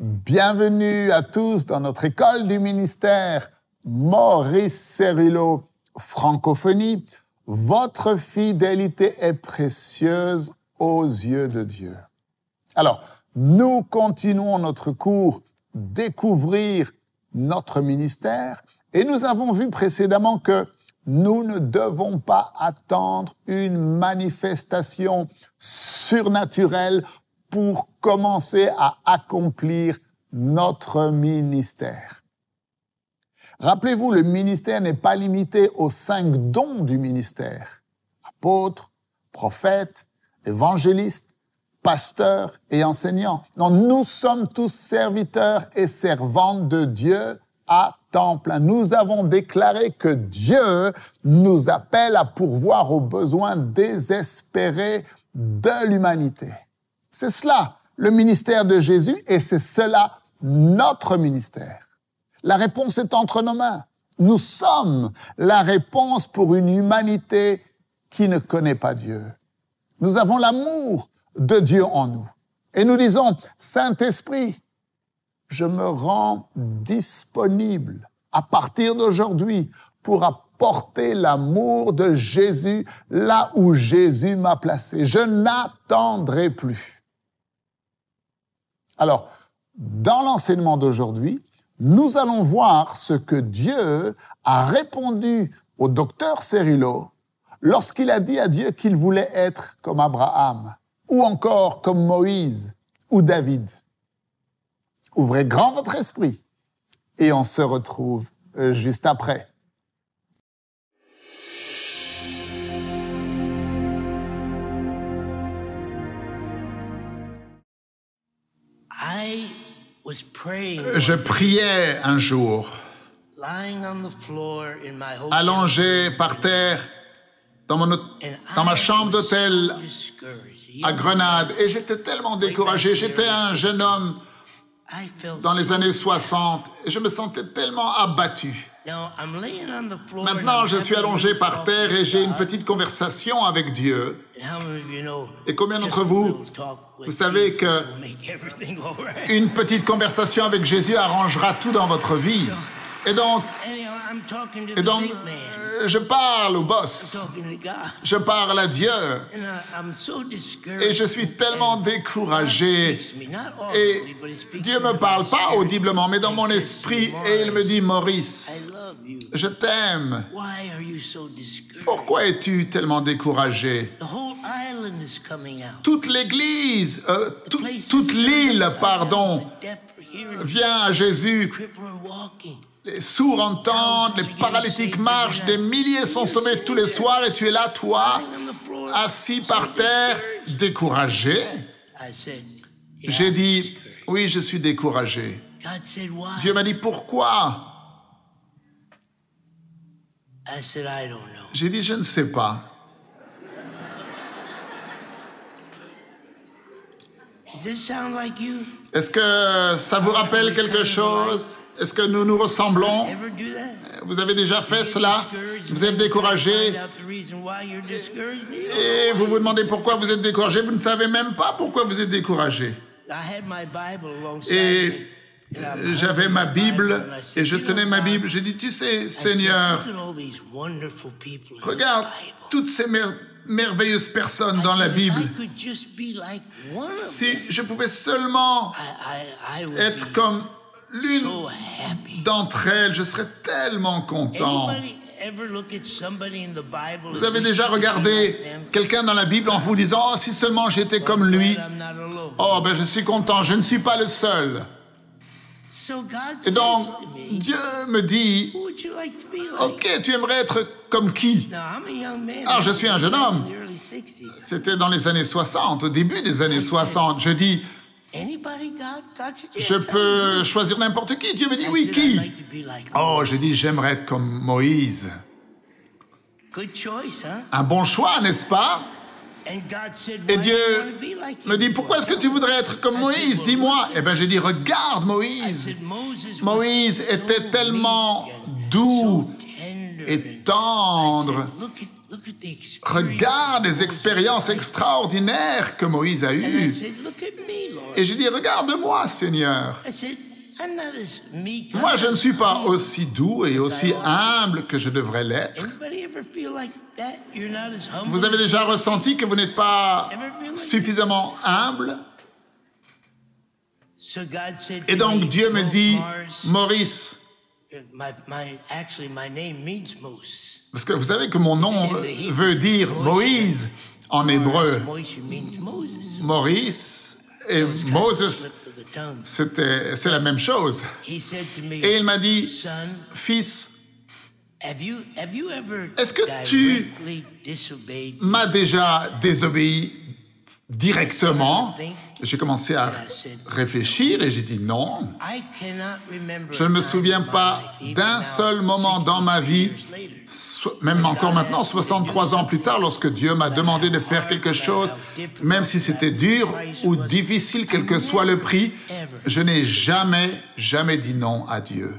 Bienvenue à tous dans notre école du ministère Maurice Cerullo Francophonie. Votre fidélité est précieuse aux yeux de Dieu. Alors, nous continuons notre cours Découvrir notre ministère et nous avons vu précédemment que nous ne devons pas attendre une manifestation surnaturelle pour commencer à accomplir notre ministère. Rappelez-vous, le ministère n'est pas limité aux cinq dons du ministère. Apôtres, prophètes, évangélistes, pasteurs et enseignants. Non, nous sommes tous serviteurs et servantes de Dieu à temps plein. Nous avons déclaré que Dieu nous appelle à pourvoir aux besoins désespérés de l'humanité. C'est cela le ministère de Jésus et c'est cela notre ministère. La réponse est entre nos mains. Nous sommes la réponse pour une humanité qui ne connaît pas Dieu. Nous avons l'amour de Dieu en nous. Et nous disons, Saint-Esprit, je me rends disponible à partir d'aujourd'hui pour apporter l'amour de Jésus là où Jésus m'a placé. Je n'attendrai plus. Alors, dans l'enseignement d'aujourd'hui, nous allons voir ce que Dieu a répondu au docteur Cerullo lorsqu'il a dit à Dieu qu'il voulait être comme Abraham, ou encore comme Moïse ou David. Ouvrez grand votre esprit et on se retrouve euh, juste après. Je priais un jour, allongé par terre dans, mon, dans ma chambre d'hôtel à Grenade, et j'étais tellement découragé. J'étais un jeune homme dans les années 60 et je me sentais tellement abattu. Maintenant, je suis allongé par terre et j'ai une petite conversation avec Dieu. Et combien d'entre vous, vous savez que une petite conversation avec Jésus arrangera tout dans votre vie? Et donc, et donc je parle au boss. Je parle à Dieu. Et je suis tellement découragé. Et Dieu me parle pas audiblement, mais dans mon esprit, et il me dit, Maurice, je t'aime. Pourquoi es-tu tellement découragé? Toute l'église, euh, toute l'île, pardon, vient à Jésus. Les sourds entendent, les paralytiques marchent, des milliers sont sauvés tous les soirs et tu es là, toi, assis par terre, découragé. J'ai dit, oui, je suis découragé. Dieu m'a dit, pourquoi? J'ai dit, je ne sais pas. Est-ce que ça vous rappelle quelque chose? Est-ce que nous nous ressemblons? Vous avez déjà fait cela? Vous êtes découragé? Et vous vous demandez pourquoi vous êtes découragé? Vous ne savez même pas pourquoi vous êtes découragé. Et j'avais ma Bible et je tenais ma Bible. J'ai dit, tu sais, Seigneur, regarde toutes ces merveilleuses personnes dans la Bible. Si je pouvais seulement être comme l'une d'entre elles, je serais tellement content. Vous avez déjà regardé quelqu'un dans la Bible en vous disant Oh, si seulement j'étais comme lui. Oh, ben je suis content, je ne suis pas le seul. Et donc, Dieu me dit Ok, tu aimerais être comme qui Alors, je suis un jeune homme. C'était dans les années 60, au début des années 60. Je dis je peux choisir n'importe qui. Dieu me dit oui, qui? Oh, je dis j'aimerais être comme Moïse. Un bon choix, n'est-ce pas? Et Dieu me dit, pourquoi est-ce que tu voudrais être comme Moïse? Dis-moi. Eh bien, j'ai dit, regarde Moïse. Moïse était tellement doux et tendre. Regarde les expériences extraordinaires que Moïse a eues. Et j'ai dit, regarde-moi, Seigneur. Moi, je ne suis pas aussi doux et aussi humble que je devrais l'être. Vous avez déjà ressenti que vous n'êtes pas suffisamment humble? Et donc Dieu me dit, Maurice, parce que vous savez que mon nom veut dire Moïse en hébreu. Maurice et Moses c'est la même chose. Et il m'a dit, fils, est-ce que tu m'as déjà désobéi directement? J'ai commencé à réfléchir et j'ai dit non. Je ne me souviens pas d'un seul moment dans ma vie même encore maintenant, 63 ans plus tard, lorsque Dieu m'a demandé de faire quelque chose, même si c'était dur ou difficile, quel que soit le prix, je n'ai jamais, jamais dit non à Dieu.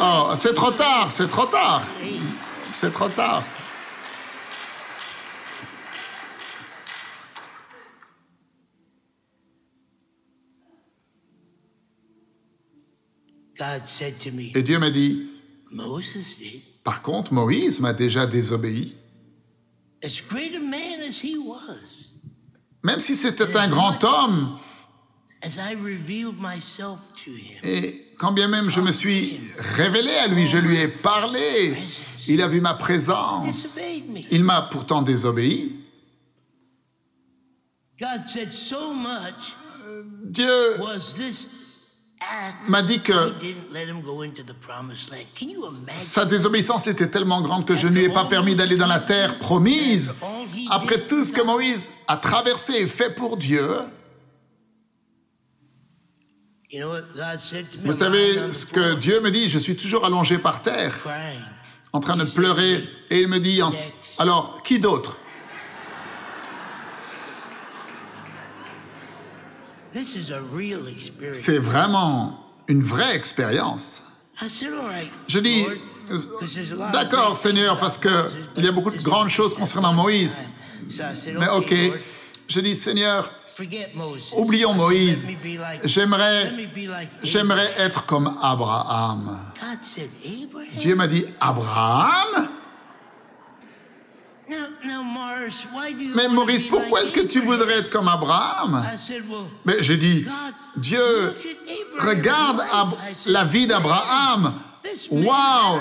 Oh, c'est trop tard, c'est trop tard. C'est trop tard. Et Dieu m'a dit, par contre, Moïse m'a déjà désobéi. Même si c'était un grand homme, et quand bien même je me suis révélé à lui, je lui ai parlé, il a vu ma présence, il m'a pourtant désobéi. Dieu m'a dit que sa désobéissance était tellement grande que je ne lui ai pas permis d'aller dans la terre promise. Après tout ce que Moïse a traversé et fait pour Dieu, vous savez ce que Dieu me dit Je suis toujours allongé par terre, en train de pleurer, et il me dit Alors, qui d'autre? C'est vraiment une vraie expérience. Je dis, d'accord Seigneur, parce qu'il y a beaucoup de grandes choses concernant Moïse. Mais ok, je dis Seigneur, oublions Moïse. J'aimerais, j'aimerais être comme Abraham. Dieu m'a dit, Abraham? Mais Maurice, pourquoi est-ce que tu voudrais être comme Abraham? Mais j'ai dit, Dieu, regarde la vie d'Abraham. Waouh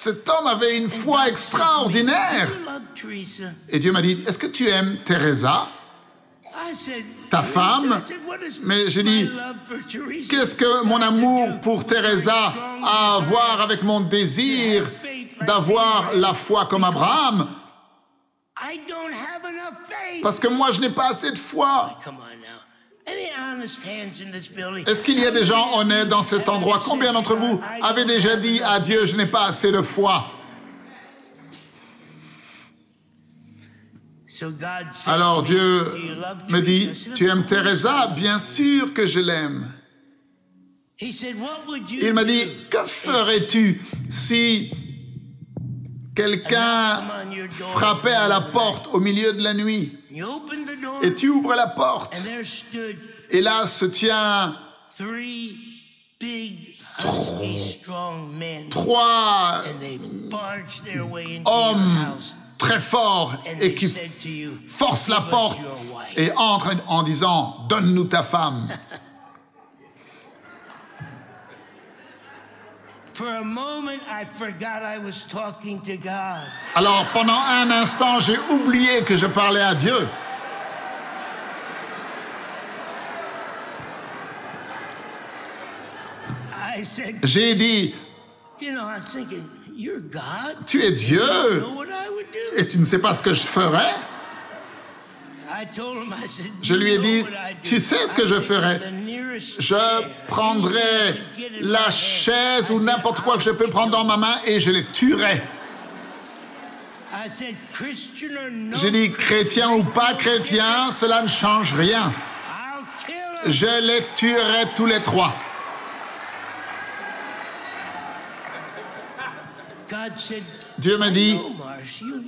Cet homme avait une foi extraordinaire. Et Dieu m'a dit, est-ce que tu aimes Teresa? Ta femme, mais j'ai dit, qu'est-ce que mon amour pour Teresa a à voir avec mon désir d'avoir la foi comme Abraham? Parce que moi, je n'ai pas assez de foi. Est-ce qu'il y a des gens honnêtes dans cet endroit? Combien d'entre vous avez déjà dit à Dieu, je n'ai pas assez de foi? Alors Dieu me dit, tu aimes Teresa? Bien sûr que je l'aime. Il m'a dit, que ferais-tu si quelqu'un frappait à la porte au milieu de la nuit. Et tu ouvres la porte. Et là se tient trois hommes très fort et qui force la porte et entre en disant Donne-nous ta femme. Alors pendant un instant, j'ai oublié que je parlais à Dieu. J'ai dit, tu es Dieu. Et tu ne sais pas ce que je ferais? Je lui ai dit, tu sais ce que je ferais? Je prendrai la chaise ou n'importe quoi que je peux prendre dans ma main et je les tuerai. J'ai dit, chrétien ou pas chrétien, cela ne change rien. Je les tuerai tous les trois. Dieu m'a dit,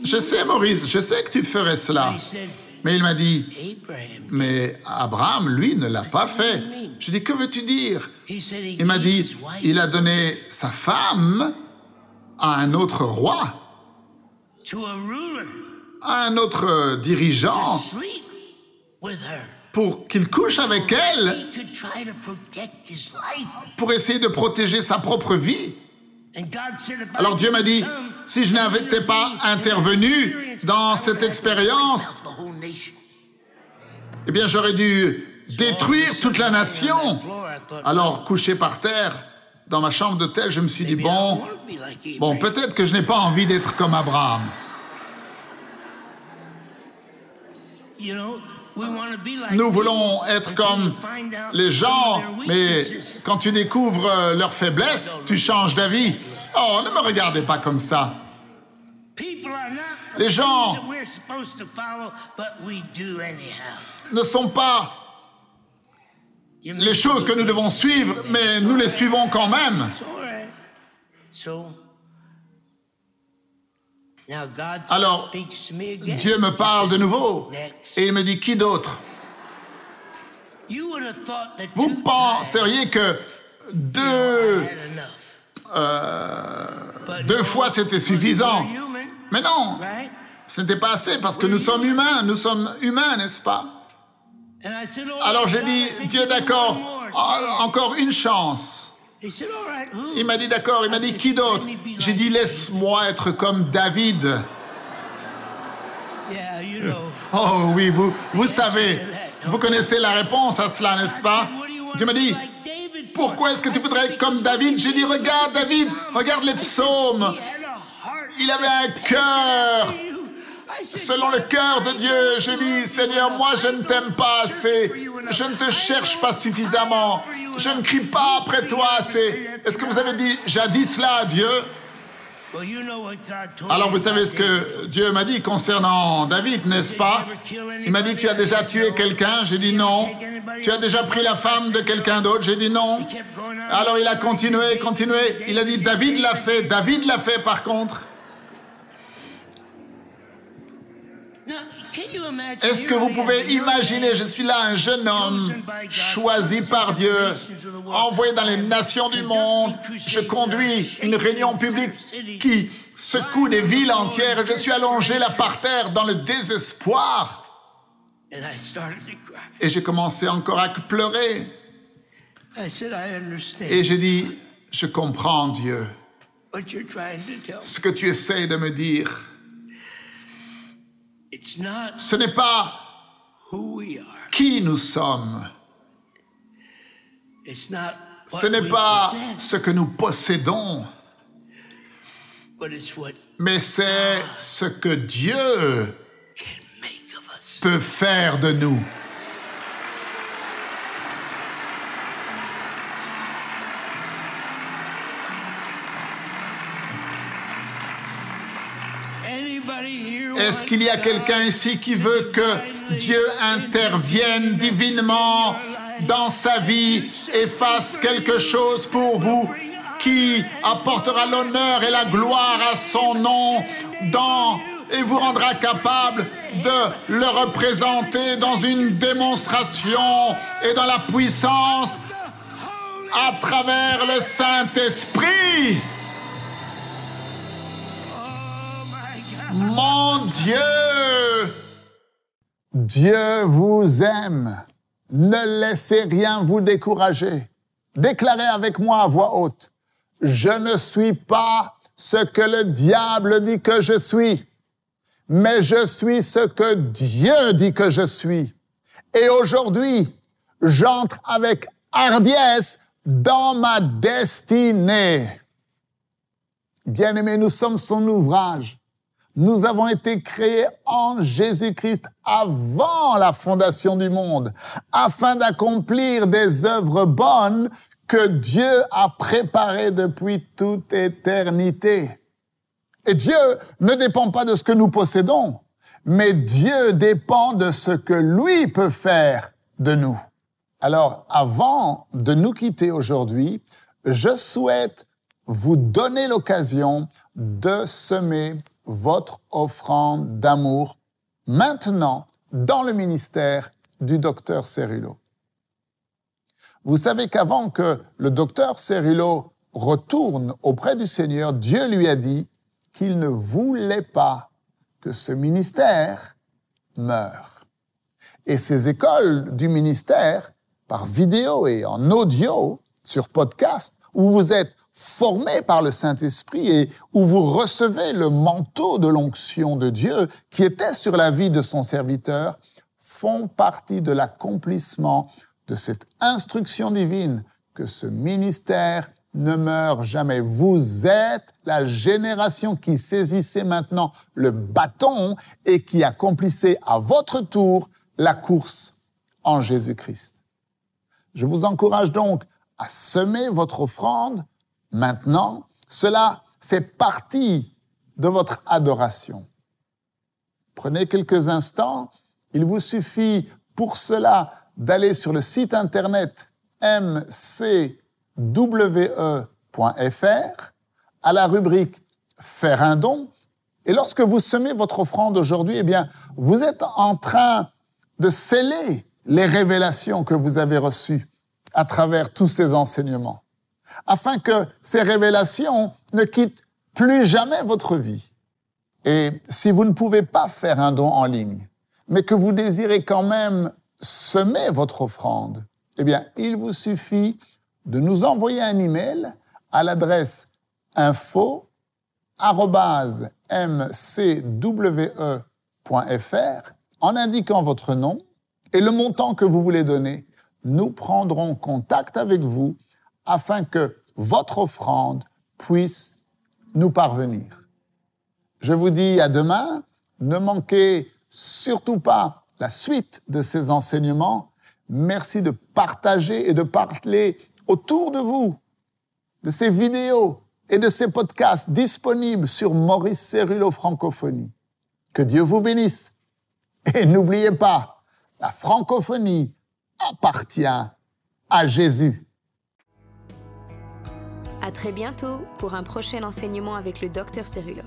je sais Maurice, je sais que tu ferais cela. Mais il m'a dit, mais Abraham, lui, ne l'a pas fait. Je dis, que veux-tu dire? Il m'a dit, il a donné sa femme à un autre roi, à un autre dirigeant, pour qu'il couche avec elle, pour essayer de protéger sa propre vie. Alors Dieu m'a dit, si je n'avais pas intervenu dans cette expérience, eh bien j'aurais dû détruire toute la nation. Alors couché par terre, dans ma chambre d'hôtel, je me suis dit, bon, bon, peut-être que je n'ai pas envie d'être comme Abraham. Nous voulons être comme les gens, mais quand tu découvres euh, leurs faiblesses, tu changes d'avis. Oh, ne me regardez pas comme ça. Les gens ne sont pas les choses que nous devons suivre, mais nous les suivons quand même. Alors, Dieu me parle de nouveau et il me dit, qui d'autre? Vous penseriez que deux, euh, deux fois c'était suffisant. Mais non, ce n'était pas assez parce que nous sommes humains, nous sommes humains, n'est-ce pas? Alors j'ai dit, Dieu d'accord, encore une chance. Il m'a dit d'accord, il m'a dit qui d'autre? J'ai dit laisse-moi être comme David. Oh oui, vous, vous savez, vous connaissez la réponse à cela, n'est-ce pas? Dieu m'a dit, pourquoi est-ce que tu voudrais être comme David? J'ai dit, regarde David, regarde les psaumes. Il avait un cœur selon le cœur de Dieu. Je dis, Seigneur, moi je ne t'aime pas assez. Je ne te cherche pas suffisamment. Je ne crie pas après toi assez. Est-ce que vous avez dit jadis cela à Dieu? Alors vous savez ce que Dieu m'a dit concernant David, n'est-ce pas? Il m'a dit, tu as déjà tué quelqu'un? J'ai dit non. Tu as déjà pris la femme de quelqu'un d'autre? J'ai dit non. Alors il a continué, continué. Il a dit, David l'a fait. David l'a fait par contre. Est-ce que vous pouvez imaginer, je suis là, un jeune homme choisi par Dieu, envoyé dans les nations du monde, je conduis une réunion publique qui secoue des villes entières je suis allongé là par terre dans le désespoir. Et j'ai commencé encore à pleurer. Et j'ai dit, je comprends Dieu. Ce que tu essaies de me dire. Ce n'est pas qui nous sommes. Ce n'est pas ce que nous possédons. Mais c'est ce que Dieu peut faire de nous. Est-ce qu'il y a quelqu'un ici qui veut que Dieu intervienne divinement dans sa vie et fasse quelque chose pour vous qui apportera l'honneur et la gloire à son nom et vous rendra capable de le représenter dans une démonstration et dans la puissance à travers le Saint-Esprit? Mon Dieu Dieu vous aime. Ne laissez rien vous décourager. Déclarez avec moi à voix haute. Je ne suis pas ce que le diable dit que je suis, mais je suis ce que Dieu dit que je suis. Et aujourd'hui, j'entre avec hardiesse dans ma destinée. Bien-aimés, nous sommes son ouvrage. Nous avons été créés en Jésus-Christ avant la fondation du monde, afin d'accomplir des œuvres bonnes que Dieu a préparées depuis toute éternité. Et Dieu ne dépend pas de ce que nous possédons, mais Dieu dépend de ce que lui peut faire de nous. Alors, avant de nous quitter aujourd'hui, je souhaite vous donner l'occasion de semer votre offrande d'amour maintenant dans le ministère du docteur Cerullo. Vous savez qu'avant que le docteur Cerullo retourne auprès du Seigneur, Dieu lui a dit qu'il ne voulait pas que ce ministère meure. Et ces écoles du ministère, par vidéo et en audio, sur podcast, où vous êtes formé par le Saint-Esprit et où vous recevez le manteau de l'onction de Dieu qui était sur la vie de son serviteur, font partie de l'accomplissement de cette instruction divine que ce ministère ne meurt jamais. Vous êtes la génération qui saisissait maintenant le bâton et qui accomplissait à votre tour la course en Jésus-Christ. Je vous encourage donc à semer votre offrande maintenant. Cela fait partie de votre adoration. Prenez quelques instants. Il vous suffit pour cela d'aller sur le site internet mcwe.fr à la rubrique Faire un don. Et lorsque vous semez votre offrande aujourd'hui, eh bien, vous êtes en train de sceller les révélations que vous avez reçues à travers tous ces enseignements, afin que ces révélations ne quittent plus jamais votre vie. Et si vous ne pouvez pas faire un don en ligne, mais que vous désirez quand même semer votre offrande, eh bien, il vous suffit de nous envoyer un email à l'adresse info@mcwe.fr en indiquant votre nom et le montant que vous voulez donner. Nous prendrons contact avec vous afin que votre offrande puisse nous parvenir. Je vous dis à demain. Ne manquez surtout pas la suite de ces enseignements. Merci de partager et de parler autour de vous de ces vidéos et de ces podcasts disponibles sur Maurice Cérulo Francophonie. Que Dieu vous bénisse. Et n'oubliez pas, la francophonie appartient à Jésus. Très bientôt pour un prochain enseignement avec le docteur Cérulo.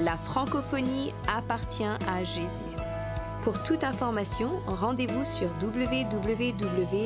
La francophonie appartient à Jésus. Pour toute information, rendez-vous sur www.mcwe.fr.